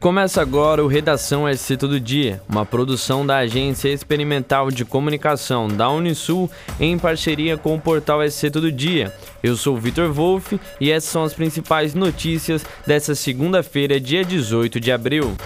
Começa agora o Redação SC Todo Dia, uma produção da Agência Experimental de Comunicação da Unisul em parceria com o portal SC Todo Dia. Eu sou Vitor Wolff e essas são as principais notícias dessa segunda-feira, dia 18 de abril.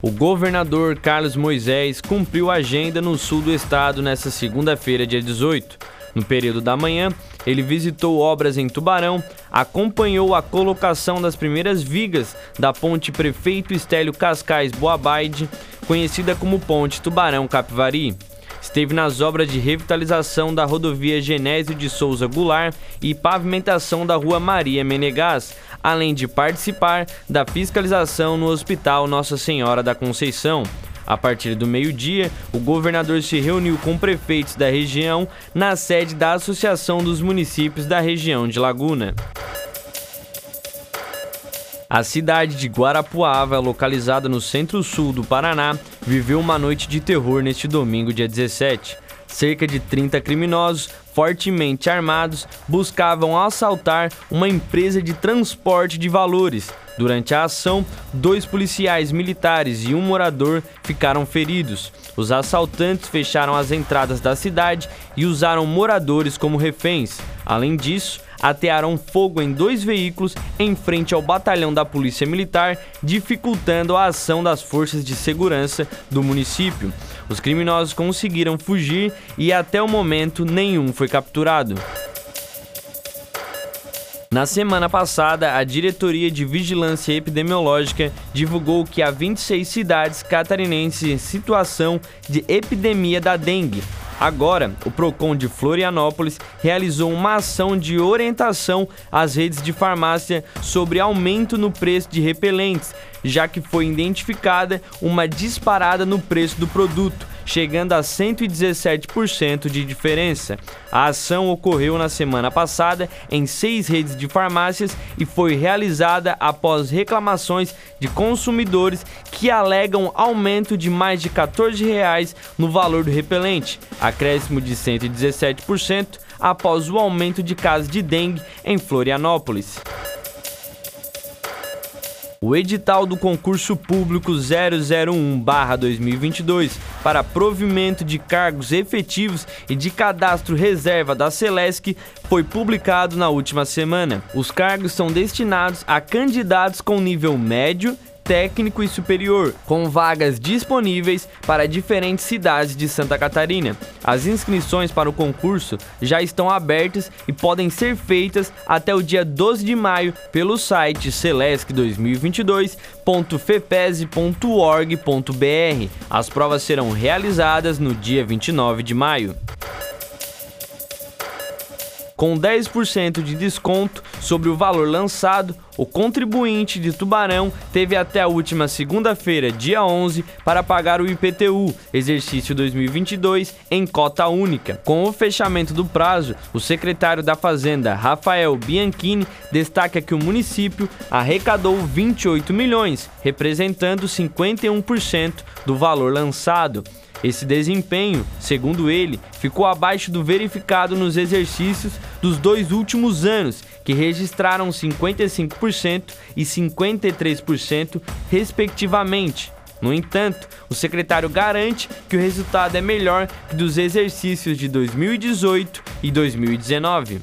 O governador Carlos Moisés cumpriu a agenda no sul do estado nesta segunda-feira, dia 18. No período da manhã, ele visitou obras em Tubarão, acompanhou a colocação das primeiras vigas da ponte Prefeito Estélio Cascais Boabaide, conhecida como Ponte Tubarão Capivari. Esteve nas obras de revitalização da rodovia Genésio de Souza Goulart e pavimentação da rua Maria Menegás, além de participar da fiscalização no Hospital Nossa Senhora da Conceição. A partir do meio-dia, o governador se reuniu com prefeitos da região na sede da Associação dos Municípios da região de Laguna. A cidade de Guarapuava, localizada no centro-sul do Paraná, viveu uma noite de terror neste domingo, dia 17. Cerca de 30 criminosos, fortemente armados, buscavam assaltar uma empresa de transporte de valores. Durante a ação, dois policiais militares e um morador ficaram feridos. Os assaltantes fecharam as entradas da cidade e usaram moradores como reféns. Além disso, atearam fogo em dois veículos em frente ao batalhão da Polícia Militar, dificultando a ação das forças de segurança do município. Os criminosos conseguiram fugir e até o momento nenhum foi capturado. Na semana passada, a Diretoria de Vigilância Epidemiológica divulgou que há 26 cidades catarinenses em situação de epidemia da dengue, Agora, o Procon de Florianópolis realizou uma ação de orientação às redes de farmácia sobre aumento no preço de repelentes, já que foi identificada uma disparada no preço do produto chegando a 117% de diferença. A ação ocorreu na semana passada em seis redes de farmácias e foi realizada após reclamações de consumidores que alegam aumento de mais de 14 reais no valor do repelente, acréscimo de 117% após o aumento de casos de dengue em Florianópolis. O edital do concurso público 001/2022 para provimento de cargos efetivos e de cadastro reserva da Celesc foi publicado na última semana. Os cargos são destinados a candidatos com nível médio técnico e superior, com vagas disponíveis para diferentes cidades de Santa Catarina. As inscrições para o concurso já estão abertas e podem ser feitas até o dia 12 de maio pelo site celesc2022.fepese.org.br. As provas serão realizadas no dia 29 de maio com 10% de desconto sobre o valor lançado, o contribuinte de Tubarão teve até a última segunda-feira, dia 11, para pagar o IPTU, exercício 2022, em cota única. Com o fechamento do prazo, o secretário da Fazenda, Rafael Bianchini, destaca que o município arrecadou 28 milhões, representando 51% do valor lançado. Esse desempenho, segundo ele, ficou abaixo do verificado nos exercícios dos dois últimos anos, que registraram 55% e 53%, respectivamente. No entanto, o secretário garante que o resultado é melhor que dos exercícios de 2018 e 2019.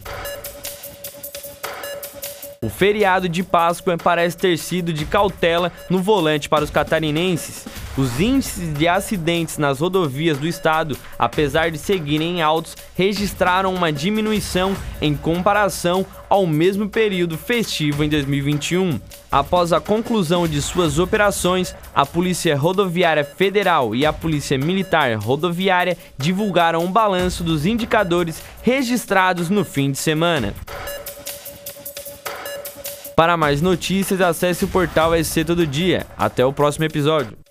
O feriado de Páscoa parece ter sido de cautela no volante para os catarinenses. Os índices de acidentes nas rodovias do estado, apesar de seguirem altos, registraram uma diminuição em comparação ao mesmo período festivo em 2021. Após a conclusão de suas operações, a Polícia Rodoviária Federal e a Polícia Militar Rodoviária divulgaram um balanço dos indicadores registrados no fim de semana. Para mais notícias, acesse o portal SC Todo Dia. Até o próximo episódio.